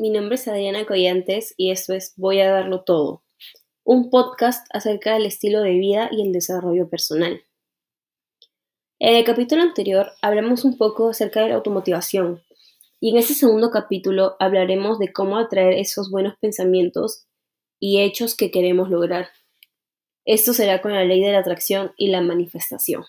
mi nombre es Adriana Collantes y esto es Voy a darlo todo, un podcast acerca del estilo de vida y el desarrollo personal. En el capítulo anterior hablamos un poco acerca de la automotivación y en este segundo capítulo hablaremos de cómo atraer esos buenos pensamientos y hechos que queremos lograr. Esto será con la ley de la atracción y la manifestación.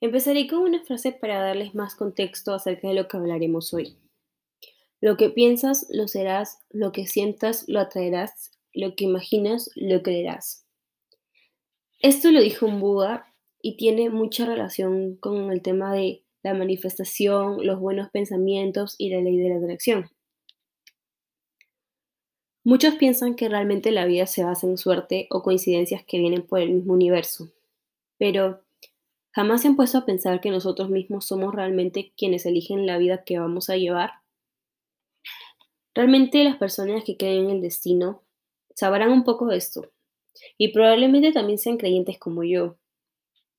Empezaré con una frase para darles más contexto acerca de lo que hablaremos hoy. Lo que piensas, lo serás, lo que sientas, lo atraerás, lo que imaginas, lo creerás. Esto lo dijo un Buda y tiene mucha relación con el tema de la manifestación, los buenos pensamientos y la ley de la atracción. Muchos piensan que realmente la vida se basa en suerte o coincidencias que vienen por el mismo universo, pero ¿Jamás se han puesto a pensar que nosotros mismos somos realmente quienes eligen la vida que vamos a llevar? Realmente las personas que creen en el destino sabrán un poco de esto y probablemente también sean creyentes como yo.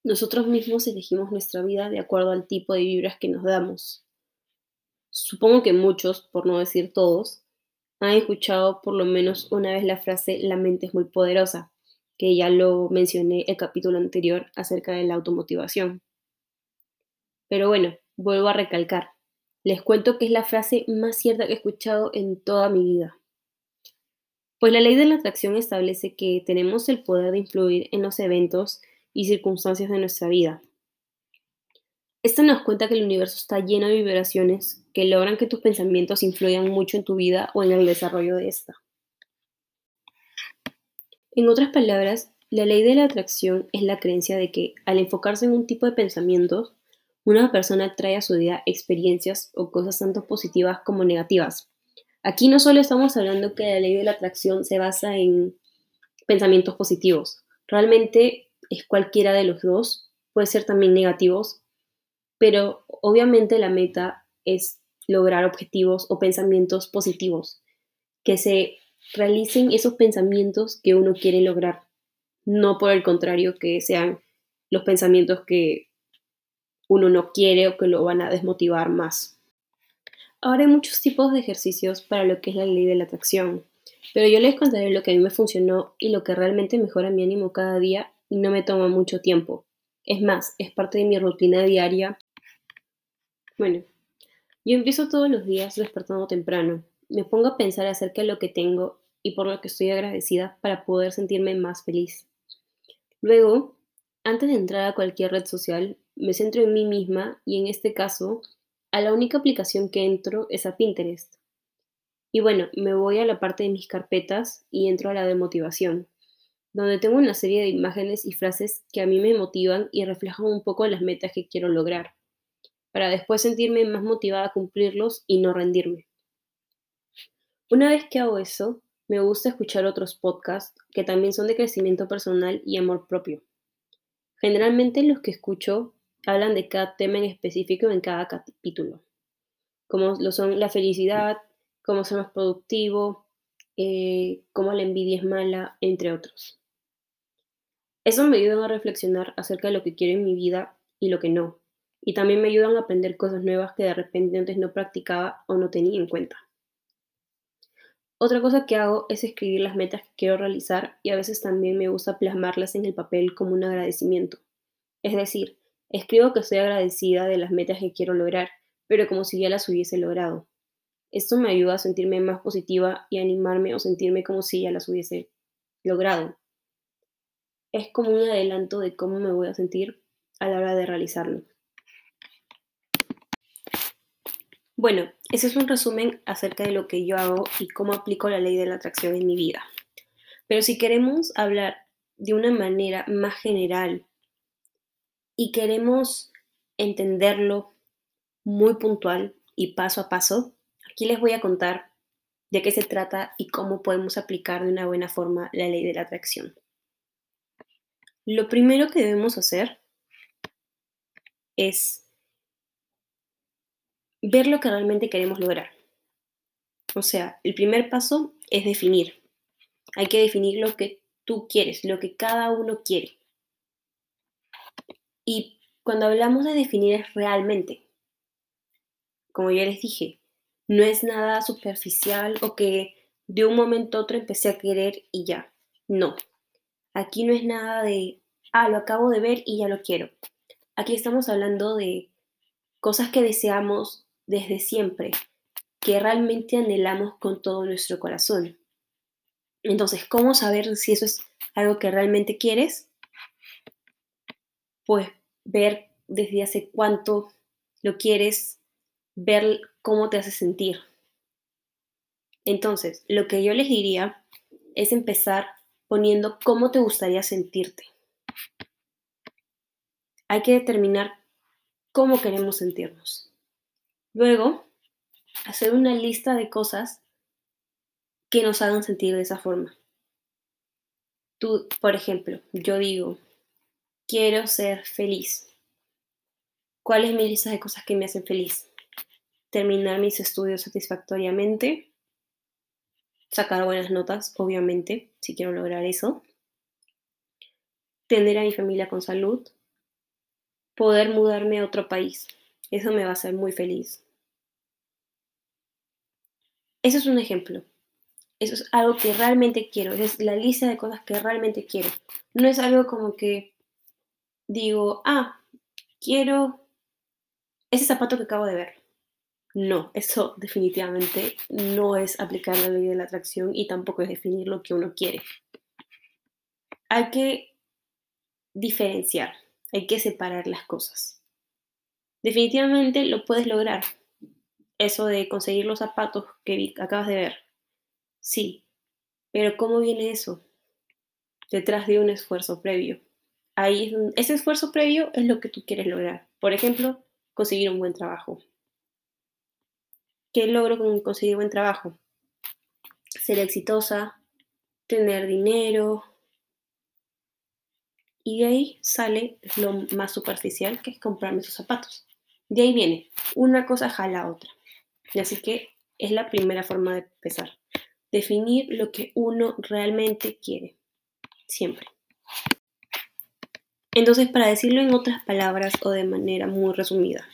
Nosotros mismos elegimos nuestra vida de acuerdo al tipo de vibras que nos damos. Supongo que muchos, por no decir todos, han escuchado por lo menos una vez la frase la mente es muy poderosa que ya lo mencioné el capítulo anterior acerca de la automotivación. Pero bueno, vuelvo a recalcar. Les cuento que es la frase más cierta que he escuchado en toda mi vida. Pues la ley de la atracción establece que tenemos el poder de influir en los eventos y circunstancias de nuestra vida. Esto nos cuenta que el universo está lleno de vibraciones que logran que tus pensamientos influyan mucho en tu vida o en el desarrollo de esta. En otras palabras, la ley de la atracción es la creencia de que, al enfocarse en un tipo de pensamientos, una persona trae a su vida experiencias o cosas tanto positivas como negativas. Aquí no solo estamos hablando que la ley de la atracción se basa en pensamientos positivos, realmente es cualquiera de los dos, puede ser también negativos, pero obviamente la meta es lograr objetivos o pensamientos positivos que se realicen esos pensamientos que uno quiere lograr, no por el contrario que sean los pensamientos que uno no quiere o que lo van a desmotivar más. Ahora hay muchos tipos de ejercicios para lo que es la ley de la atracción, pero yo les contaré lo que a mí me funcionó y lo que realmente mejora mi ánimo cada día y no me toma mucho tiempo. Es más, es parte de mi rutina diaria. Bueno, yo empiezo todos los días despertando temprano, me pongo a pensar acerca de lo que tengo y por lo que estoy agradecida para poder sentirme más feliz. Luego, antes de entrar a cualquier red social, me centro en mí misma y en este caso, a la única aplicación que entro es a Pinterest. Y bueno, me voy a la parte de mis carpetas y entro a la de motivación, donde tengo una serie de imágenes y frases que a mí me motivan y reflejan un poco las metas que quiero lograr, para después sentirme más motivada a cumplirlos y no rendirme. Una vez que hago eso, me gusta escuchar otros podcasts que también son de crecimiento personal y amor propio. Generalmente los que escucho hablan de cada tema en específico en cada capítulo, como lo son la felicidad, cómo ser más productivo, eh, cómo la envidia es mala, entre otros. Eso me ayuda a reflexionar acerca de lo que quiero en mi vida y lo que no, y también me ayudan a aprender cosas nuevas que de repente antes no practicaba o no tenía en cuenta. Otra cosa que hago es escribir las metas que quiero realizar y a veces también me gusta plasmarlas en el papel como un agradecimiento. Es decir, escribo que estoy agradecida de las metas que quiero lograr, pero como si ya las hubiese logrado. Esto me ayuda a sentirme más positiva y animarme o sentirme como si ya las hubiese logrado. Es como un adelanto de cómo me voy a sentir a la hora de realizarlo. Bueno, ese es un resumen acerca de lo que yo hago y cómo aplico la ley de la atracción en mi vida. Pero si queremos hablar de una manera más general y queremos entenderlo muy puntual y paso a paso, aquí les voy a contar de qué se trata y cómo podemos aplicar de una buena forma la ley de la atracción. Lo primero que debemos hacer es ver lo que realmente queremos lograr. O sea, el primer paso es definir. Hay que definir lo que tú quieres, lo que cada uno quiere. Y cuando hablamos de definir es realmente, como ya les dije, no es nada superficial o que de un momento a otro empecé a querer y ya. No. Aquí no es nada de, ah, lo acabo de ver y ya lo quiero. Aquí estamos hablando de cosas que deseamos desde siempre, que realmente anhelamos con todo nuestro corazón. Entonces, ¿cómo saber si eso es algo que realmente quieres? Pues ver desde hace cuánto lo quieres, ver cómo te hace sentir. Entonces, lo que yo les diría es empezar poniendo cómo te gustaría sentirte. Hay que determinar cómo queremos sentirnos. Luego, hacer una lista de cosas que nos hagan sentir de esa forma. Tú, por ejemplo, yo digo, quiero ser feliz. ¿Cuál es mi lista de cosas que me hacen feliz? Terminar mis estudios satisfactoriamente, sacar buenas notas, obviamente, si quiero lograr eso, tener a mi familia con salud, poder mudarme a otro país, eso me va a hacer muy feliz. Eso es un ejemplo. Eso es algo que realmente quiero. Es la lista de cosas que realmente quiero. No es algo como que digo, ah, quiero ese zapato que acabo de ver. No, eso definitivamente no es aplicar la ley de la atracción y tampoco es definir lo que uno quiere. Hay que diferenciar, hay que separar las cosas. Definitivamente lo puedes lograr. Eso de conseguir los zapatos que acabas de ver. Sí, pero ¿cómo viene eso? Detrás de un esfuerzo previo. Ahí, ese esfuerzo previo es lo que tú quieres lograr. Por ejemplo, conseguir un buen trabajo ¿Qué logro con conseguir buen trabajo? Ser exitosa, tener dinero. Y de ahí sale lo más superficial, que es comprarme esos zapatos. De ahí viene, una cosa jala a otra. Y así que es la primera forma de empezar. Definir lo que uno realmente quiere. Siempre. Entonces, para decirlo en otras palabras o de manera muy resumida,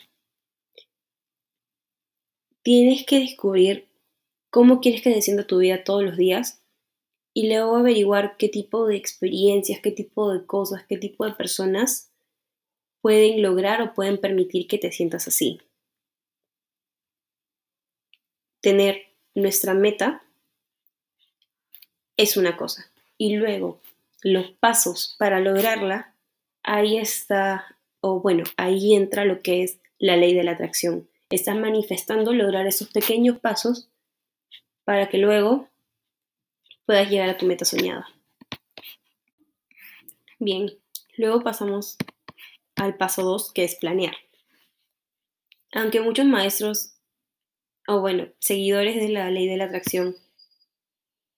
tienes que descubrir cómo quieres que descienda tu vida todos los días y luego averiguar qué tipo de experiencias, qué tipo de cosas, qué tipo de personas pueden lograr o pueden permitir que te sientas así. Tener nuestra meta es una cosa y luego los pasos para lograrla, ahí está, o bueno, ahí entra lo que es la ley de la atracción estás manifestando lograr esos pequeños pasos para que luego puedas llegar a tu meta soñada. Bien, luego pasamos al paso 2, que es planear. Aunque muchos maestros, o bueno, seguidores de la ley de la atracción,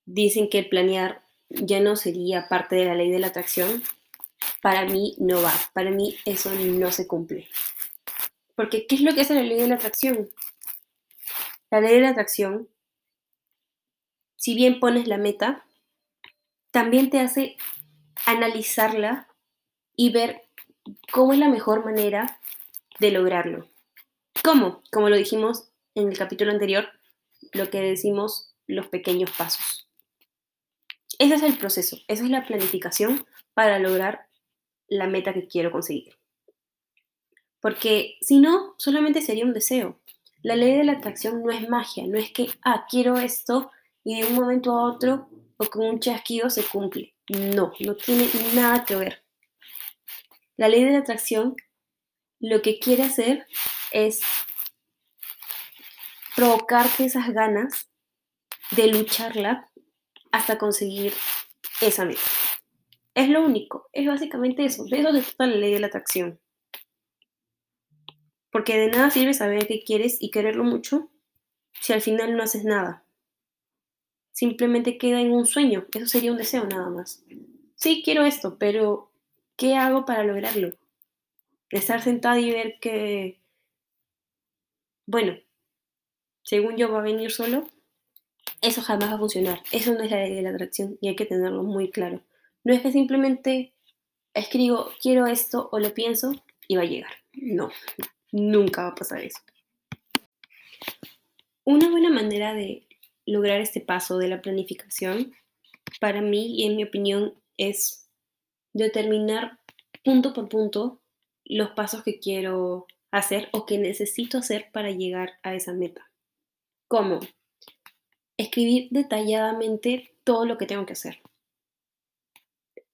dicen que el planear ya no sería parte de la ley de la atracción, para mí no va, para mí eso no se cumple. Porque, ¿qué es lo que hace la ley de la atracción? La ley de la atracción, si bien pones la meta, también te hace analizarla y ver cómo es la mejor manera de lograrlo. ¿Cómo? Como lo dijimos en el capítulo anterior, lo que decimos los pequeños pasos. Ese es el proceso, esa es la planificación para lograr la meta que quiero conseguir. Porque si no, solamente sería un deseo. La ley de la atracción no es magia, no es que, ah, quiero esto y de un momento a otro o con un chasquido se cumple. No, no tiene nada que ver. La ley de la atracción lo que quiere hacer es provocarte esas ganas de lucharla hasta conseguir esa meta. Es lo único, es básicamente eso. De eso se trata la ley de la atracción. Porque de nada sirve saber qué quieres y quererlo mucho si al final no haces nada. Simplemente queda en un sueño, eso sería un deseo nada más. Sí, quiero esto, pero ¿qué hago para lograrlo? Estar sentada y ver que, bueno, según yo va a venir solo, eso jamás va a funcionar. Eso no es la ley de la atracción y hay que tenerlo muy claro. No es que simplemente escribo quiero esto o lo pienso y va a llegar. No, nunca va a pasar eso. Una buena manera de lograr este paso de la planificación, para mí y en mi opinión, es determinar punto por punto los pasos que quiero hacer o que necesito hacer para llegar a esa meta. ¿Cómo? Escribir detalladamente todo lo que tengo que hacer.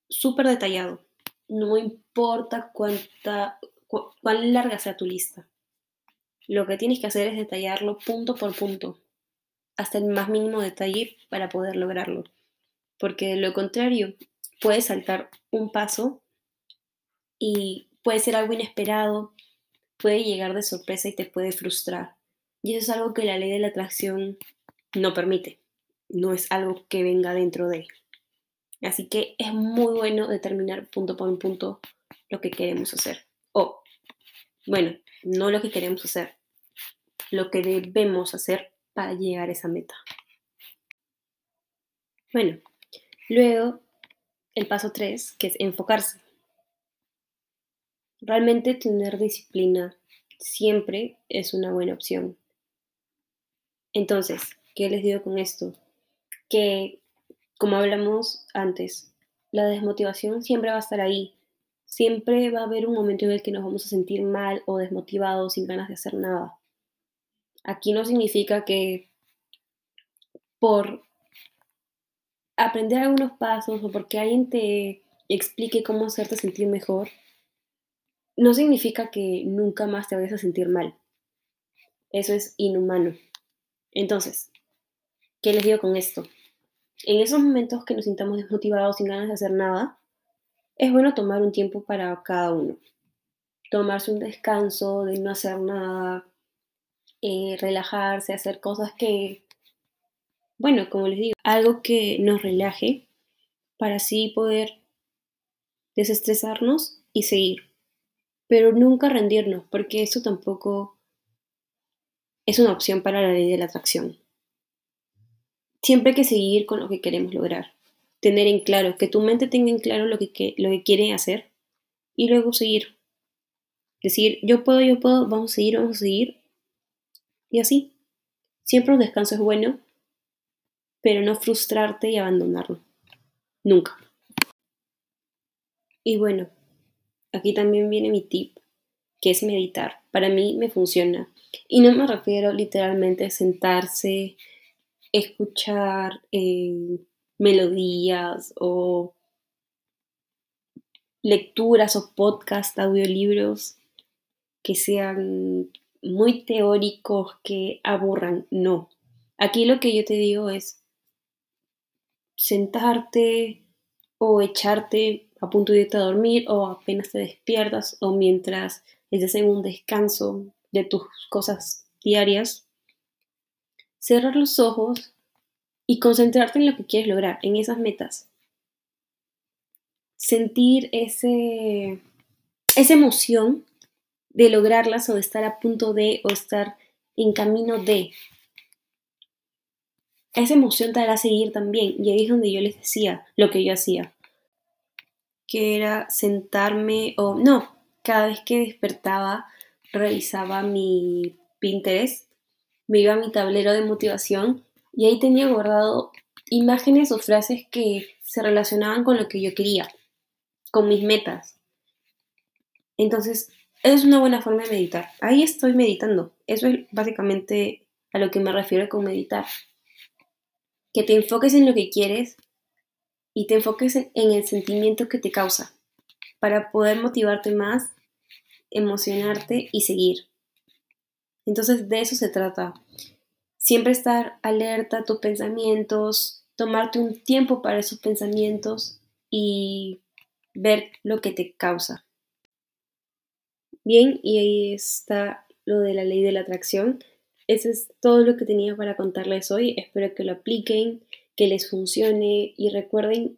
Súper detallado. No importa cuánta, cuán larga sea tu lista. Lo que tienes que hacer es detallarlo punto por punto, hasta el más mínimo detalle para poder lograrlo. Porque de lo contrario, puedes saltar un paso y puede ser algo inesperado, puede llegar de sorpresa y te puede frustrar. Y eso es algo que la ley de la atracción no permite. No es algo que venga dentro de. Así que es muy bueno determinar punto por punto lo que queremos hacer. O, bueno, no lo que queremos hacer, lo que debemos hacer para llegar a esa meta. Bueno, luego el paso 3, que es enfocarse. Realmente tener disciplina siempre es una buena opción. Entonces, ¿qué les digo con esto? Que, como hablamos antes, la desmotivación siempre va a estar ahí. Siempre va a haber un momento en el que nos vamos a sentir mal o desmotivados, sin ganas de hacer nada. Aquí no significa que por aprender algunos pasos o porque alguien te explique cómo hacerte sentir mejor, no significa que nunca más te vayas a sentir mal. Eso es inhumano. Entonces, ¿qué les digo con esto? En esos momentos que nos sintamos desmotivados sin ganas de hacer nada, es bueno tomar un tiempo para cada uno. Tomarse un descanso de no hacer nada, eh, relajarse, hacer cosas que, bueno, como les digo, algo que nos relaje para así poder desestresarnos y seguir. Pero nunca rendirnos, porque eso tampoco es una opción para la ley de la atracción. Siempre hay que seguir con lo que queremos lograr tener en claro, que tu mente tenga en claro lo que, lo que quiere hacer y luego seguir. Decir, yo puedo, yo puedo, vamos a seguir, vamos a seguir. Y así. Siempre un descanso es bueno, pero no frustrarte y abandonarlo. Nunca. Y bueno, aquí también viene mi tip, que es meditar. Para mí me funciona. Y no me refiero literalmente a sentarse, escuchar eh, melodías o lecturas o podcast, audiolibros que sean muy teóricos, que aburran. No. Aquí lo que yo te digo es sentarte o echarte a punto de irte a dormir o apenas te despiertas o mientras estés en un descanso de tus cosas diarias. Cerrar los ojos y concentrarte en lo que quieres lograr, en esas metas. Sentir ese, esa emoción de lograrlas o de estar a punto de o estar en camino de. Esa emoción te hará seguir también. Y ahí es donde yo les decía lo que yo hacía. Que era sentarme o no, cada vez que despertaba revisaba mi Pinterest, me iba a mi tablero de motivación y ahí tenía guardado imágenes o frases que se relacionaban con lo que yo quería, con mis metas. Entonces, es una buena forma de meditar. Ahí estoy meditando. Eso es básicamente a lo que me refiero con meditar. Que te enfoques en lo que quieres y te enfoques en el sentimiento que te causa para poder motivarte más, emocionarte y seguir. Entonces de eso se trata. Siempre estar alerta a tus pensamientos, tomarte un tiempo para esos pensamientos y ver lo que te causa. Bien, y ahí está lo de la ley de la atracción. Eso es todo lo que tenía para contarles hoy. Espero que lo apliquen, que les funcione y recuerden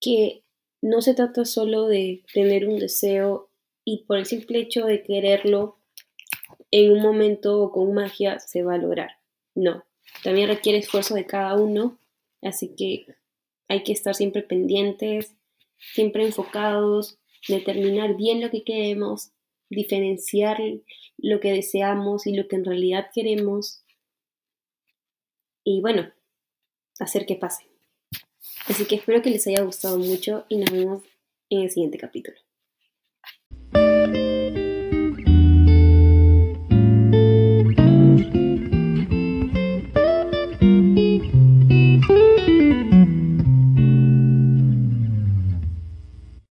que no se trata solo de tener un deseo y por el simple hecho de quererlo en un momento o con magia se va a lograr. No, también requiere esfuerzo de cada uno, así que hay que estar siempre pendientes, siempre enfocados, determinar bien lo que queremos, diferenciar lo que deseamos y lo que en realidad queremos y bueno, hacer que pase. Así que espero que les haya gustado mucho y nos vemos en el siguiente capítulo.